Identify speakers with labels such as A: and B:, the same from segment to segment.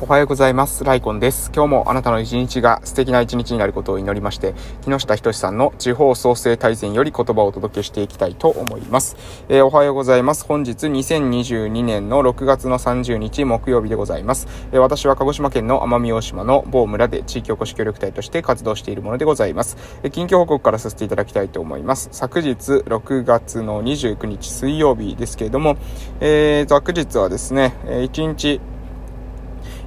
A: おはようございます。ライコンです。今日もあなたの一日が素敵な一日になることを祈りまして、木下仁さんの地方創生大全より言葉をお届けしていきたいと思います。えー、おはようございます。本日2022年の6月の30日木曜日でございます。えー、私は鹿児島県の奄美大島の某村で地域おこし協力隊として活動しているものでございます。えー、近況報告からさせていただきたいと思います。昨日6月の29日水曜日ですけれども、えー、昨日はですね、1日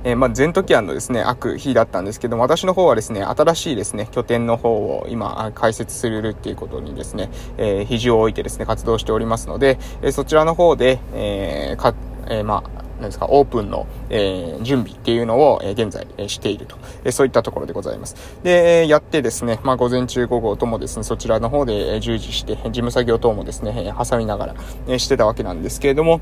A: えー、まあ、ゼントキアンのですね、開く日だったんですけども、私の方はですね、新しいですね、拠点の方を今、開設するっていうことにですね、えー、肘を置いてですね、活動しておりますので、えー、そちらの方で、え、か、え、まあ、なんですか、オープンの、えー、準備っていうのを、えー、現在、えー、していると、え、そういったところでございます。で、え、やってですね、まあ、午前中午後ともですね、そちらの方で、え、従事して、事務作業等もですね、え、挟みながら、え、してたわけなんですけれども、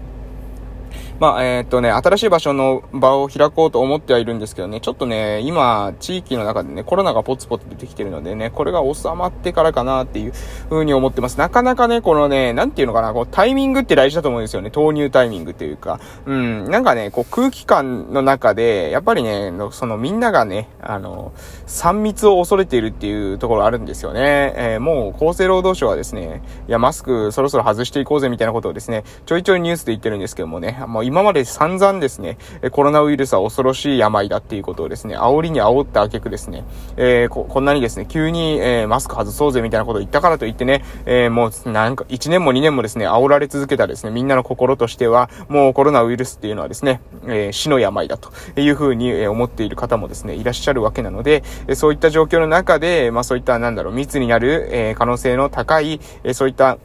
A: まあ、えー、っとね、新しい場所の場を開こうと思ってはいるんですけどね、ちょっとね、今、地域の中でね、コロナがポツポツ出てきてるのでね、これが収まってからかなっていう風に思ってます。なかなかね、このね、なんていうのかな、こう、タイミングって大事だと思うんですよね。投入タイミングっていうか。うん、なんかね、こう、空気感の中で、やっぱりね、そのみんながね、あの、3密を恐れているっていうところあるんですよね。えー、もう、厚生労働省はですね、いや、マスクそろそろ外していこうぜみたいなことをですね、ちょいちょいニュースで言ってるんですけどもね、もう今まで散々ですね、コロナウイルスは恐ろしい病だっていうことをですね、煽りに煽った挙句ですね、えー、こ、こんなにですね、急に、えー、マスク外そうぜみたいなことを言ったからといってね、えー、もうなんか1年も2年もですね、煽られ続けたですね、みんなの心としては、もうコロナウイルスっていうのはですね、え、死の病だというふうに思っている方もですね、いらっしゃるわけなので、そういった状況の中で、まあそういったなんだろう、密になる、え、可能性の高い、え、そういった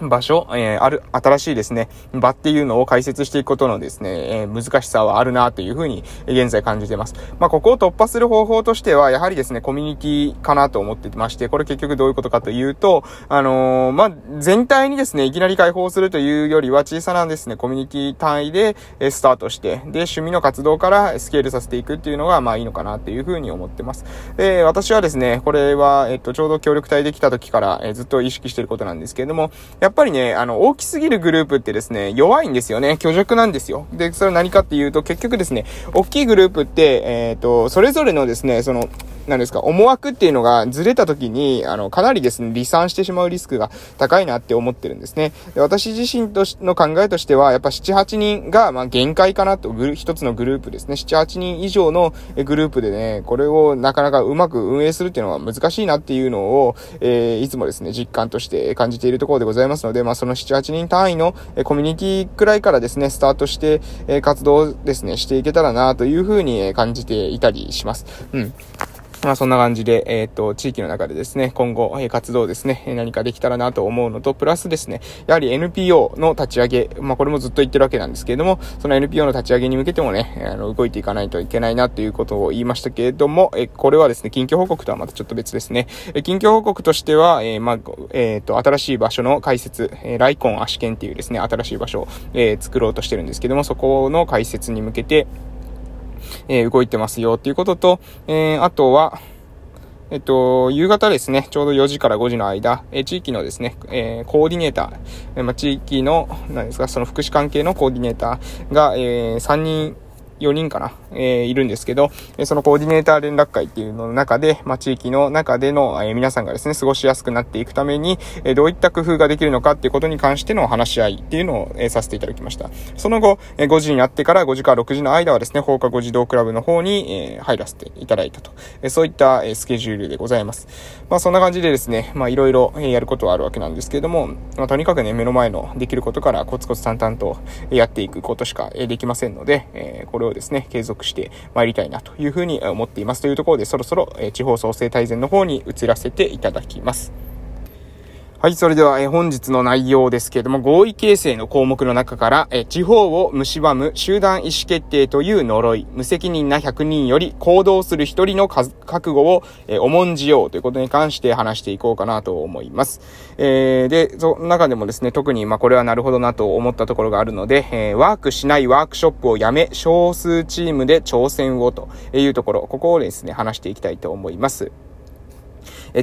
A: 場所、えー、ある、新しいですね、場っていうのを解説していくことのですね、えー、難しさはあるなというふうに、現在感じてます。まあ、ここを突破する方法としては、やはりですね、コミュニティかなと思ってまして、これ結局どういうことかというと、あのー、まあ、全体にですね、いきなり解放するというよりは、小さなですね、コミュニティ単位で、えスタートして、で、趣味の活動からスケールさせていくっていうのが、まあ、いいのかなっていうふうに思ってます。で、私はですね、これは、えっと、ちょうど協力隊できた時から、えずっと意識してることなんですけれども、やっぱりね、あの、大きすぎるグループってですね、弱いんですよね。虚弱なんですよ。で、それは何かっていうと、結局ですね、大きいグループって、えっ、ー、と、それぞれのですね、その、なんですか、思惑っていうのがずれた時に、あの、かなりですね、離散してしまうリスクが高いなって思ってるんですね。で私自身としの考えとしては、やっぱ7、8人が、まあ、限界かなと、一つのグループですね。7、8人以上のグループでね、これをなかなかうまく運営するっていうのは難しいなっていうのを、えー、いつもですね、実感として感じているところでございますので、まあ、その7、8人単位のコミュニティくらいからですね、スタートして、活動ですね、していけたらなというふうに感じていたりします。うん。まあそんな感じで、えっ、ー、と、地域の中でですね、今後、え活動ですね、何かできたらなと思うのと、プラスですね、やはり NPO の立ち上げ、まあこれもずっと言ってるわけなんですけれども、その NPO の立ち上げに向けてもね、あの、動いていかないといけないなということを言いましたけれども、えこれはですね、近況報告とはまたちょっと別ですね。え近況報告としては、えー、まあ、えっ、ー、と、新しい場所の開設、え、ライコン足剣っていうですね、新しい場所を、え、作ろうとしてるんですけども、そこの開設に向けて、え、動いてますよっていうことと、え、あとは、えっと、夕方ですね、ちょうど4時から5時の間、え地域のですね、えー、コーディネーター、えまあ、地域の、何ですか、その福祉関係のコーディネーターが、えー、3人4人かな、えー、いるんですけど、そのコーディネーター連絡会っていうのの中で、まあ、地域の中での、えー、皆さんがですね、過ごしやすくなっていくために、えー、どういった工夫ができるのかっていうことに関しての話し合いっていうのを、えー、させていただきました。その後、えー、5時になってから5時から6時の間はですね、放課後児童クラブの方に、えー、入らせていただいたと。えー、そういった、えー、スケジュールでございます。まあ、そんな感じでですね、まあ、いろいろ、やることはあるわけなんですけれども、まあ、とにかくね、目の前のできることからコツコツ淡々とやっていくことしか、できませんので、えー、これをですね、継続して参りたいなというふうに思っていますというところで、そろそろ、地方創生大全の方に移らせていただきます。はい、それでは、え本日の内容ですけれども、合意形成の項目の中から、え地方を蝕む集団意思決定という呪い、無責任な100人より行動する一人の覚悟を、え重んじようということに関して話していこうかなと思います。えー、で、その中でもですね、特に、ま、これはなるほどなと思ったところがあるので、え、ワークしないワークショップをやめ、少数チームで挑戦をというところ、ここをですね、話していきたいと思います。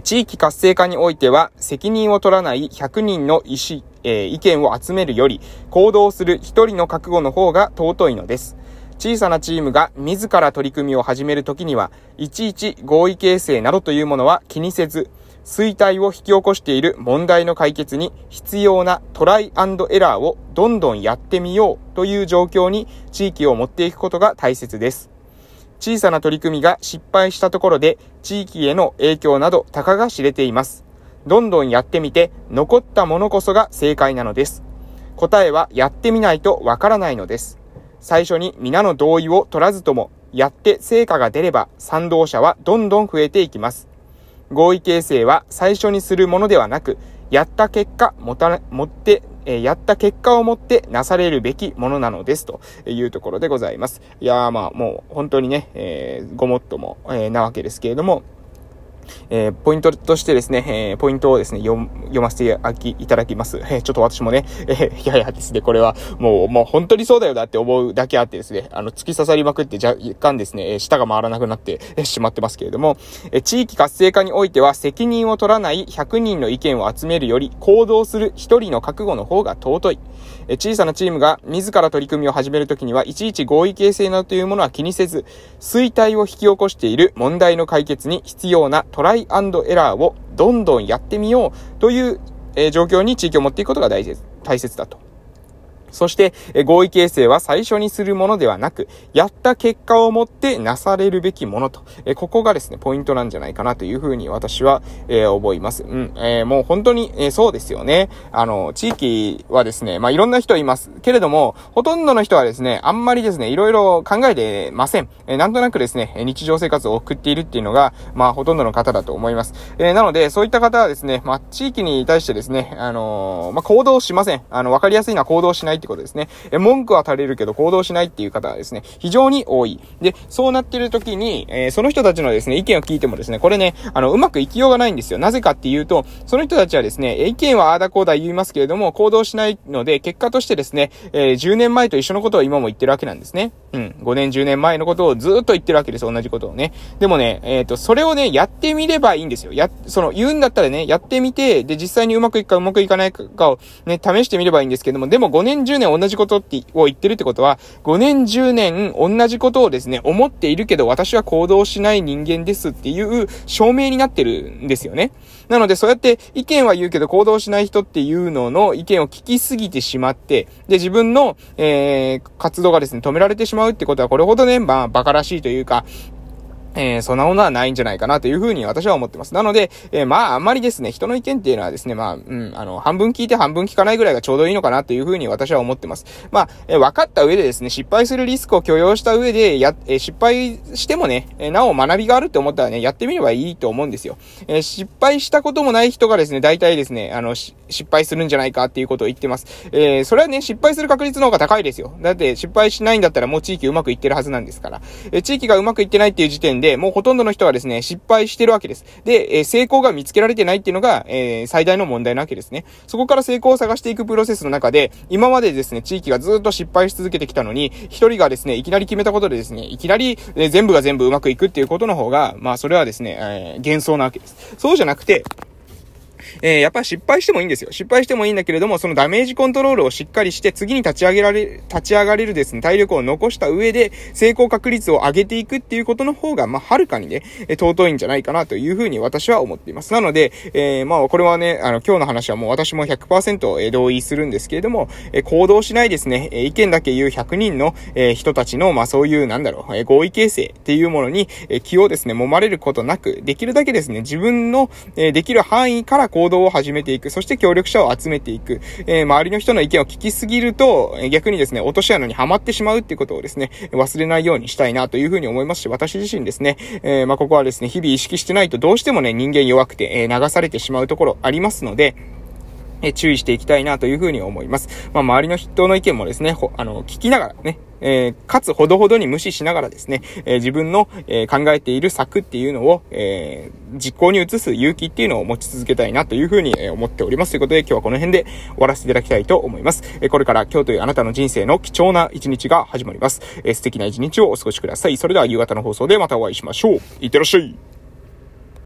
A: 地域活性化においては、責任を取らない100人の意思、え、意見を集めるより、行動する1人の覚悟の方が尊いのです。小さなチームが自ら取り組みを始めるときには、いちいち合意形成などというものは気にせず、衰退を引き起こしている問題の解決に必要なトライエラーをどんどんやってみようという状況に地域を持っていくことが大切です。小さな取り組みが失敗したところで地域への影響などたかが知れています。どんどんやってみて残ったものこそが正解なのです。答えはやってみないとわからないのです。最初に皆の同意を取らずともやって成果が出れば賛同者はどんどん増えていきます。合意形成は最初にするものではなく、やった結果、もた、持って、えやった結果をもってなされるべきものなのですというところでございます。いやーまあもう本当にね、えー、ごもっとも、え、なわけですけれども、えー、ポイントとしてですね、えー、ポイントをですね、読ませていただきます。えー、ちょっと私もね、えー、いやいやですね、これはもう、もう本当にそうだよだって思うだけあってですね、あの、突き刺さりまくって若干ですね、舌が回らなくなってしまってますけれども、え地域活性化においては責任を取らない100人の意見を集めるより行動する1人の覚悟の方が尊い。え小さなチームが自ら取り組みを始めるときには、いちいち合意形成などというものは気にせず、衰退を引き起こしている問題の解決に必要なトライアンドエラーをどんどんやってみようという、え状況に地域を持っていくことが大切大切だと。そして、合意形成は最初にするものではなく、やった結果をもってなされるべきものと、ここがですね、ポイントなんじゃないかなというふうに私は、えー、思います。うん、えー、もう本当に、えー、そうですよね。あの、地域はですね、まあ、いろんな人います。けれども、ほとんどの人はですね、あんまりですね、いろいろ考えてません。えなんとなくですね、日常生活を送っているっていうのが、まあ、ほとんどの方だと思います。えなので、そういった方はですね、まあ、地域に対してですね、あのまあ、行動しません。あの、わかりやすいのは行動しないってことですね。え、文句は垂れるけど行動しないっていう方はですね、非常に多い。で、そうなってる時に、えー、その人たちのですね、意見を聞いてもですね、これね、あの、うまくいきようがないんですよ。なぜかっていうと、その人たちはですね、意見はああだこうだ言いますけれども、行動しないので、結果としてですね、えー、10年前と一緒のことを今も言ってるわけなんですね。うん。5年、10年前のことをずっと言ってるわけです。同じことをね。でもね、えっ、ー、と、それをね、やってみればいいんですよ。や、その、言うんだったらね、やってみて、で、実際にうまくいくかうまくいかないかをね、試してみればいいんですけども、でも5年、10 10年同じことってを言ってるってことは、5年、10年同じことをですね、思っているけど私は行動しない人間ですっていう証明になってるんですよね。なので、そうやって意見は言うけど行動しない人っていうのの意見を聞きすぎてしまって、で、自分の、えー、活動がですね、止められてしまうってことは、これほどね、まあ、馬鹿らしいというか、えー、そんなものはないんじゃないかなというふうに私は思ってます。なので、えー、まあ、あんまりですね、人の意見っていうのはですね、まあ、うん、あの、半分聞いて半分聞かないぐらいがちょうどいいのかなというふうに私は思ってます。まあ、えー、分かった上でですね、失敗するリスクを許容した上で、や、え失敗してもね、えなお学びがあるって思ったらね、やってみればいいと思うんですよ。え失敗したこともない人がですね、大体ですね、あの、失敗するんじゃないかっていうことを言ってます。えそれはね、失敗する確率の方が高いですよ。だって、失敗しないんだったらもう地域うまくいってるはずなんですから。え地域がうまくいってないっていう時点で、でもうほとんどの人はですね、失敗してるわけです。で、えー、成功が見つけられてないっていうのが、えー、最大の問題なわけですね。そこから成功を探していくプロセスの中で、今までですね、地域がずっと失敗し続けてきたのに、一人がですね、いきなり決めたことでですね、いきなり、えー、全部が全部うまくいくっていうことの方が、まあ、それはですね、えー、幻想なわけです。そうじゃなくて、えー、やっぱり失敗してもいいんですよ。失敗してもいいんだけれども、そのダメージコントロールをしっかりして、次に立ち上げられ、立ち上がれるですね、体力を残した上で、成功確率を上げていくっていうことの方が、まあ、はるかにね、え尊いんじゃないかなというふうに私は思っています。なので、えー、まあ、これはね、あの、今日の話はもう私も100%同意するんですけれども、え行動しないですね、え意見だけ言う100人の、え人たちの、まあ、そういう、なんだろう、え合意形成っていうものに、え気をですね、揉まれることなく、できるだけですね、自分の、えできる範囲から行動を始めていく。そして協力者を集めていく。えー、周りの人の意見を聞きすぎると、逆にですね、落とし穴にはまってしまうっていうことをですね、忘れないようにしたいなというふうに思いますし、私自身ですね、えー、まあ、ここはですね、日々意識してないとどうしてもね、人間弱くて、えー、流されてしまうところありますので、え注意していきたいなというふうに思います。まあ、周りの人の意見もですね、あの、聞きながらね、えー、かつほどほどに無視しながらですね、えー、自分の、えー、考えている策っていうのを、え実行に移す勇気っていうのを持ち続けたいなというふうに、思っております。ということで今日はこの辺で終わらせていただきたいと思います。えこれから今日というあなたの人生の貴重な一日が始まります。え素敵な一日をお過ごしください。それでは夕方の放送でまたお会いしましょう。いってらっしゃい。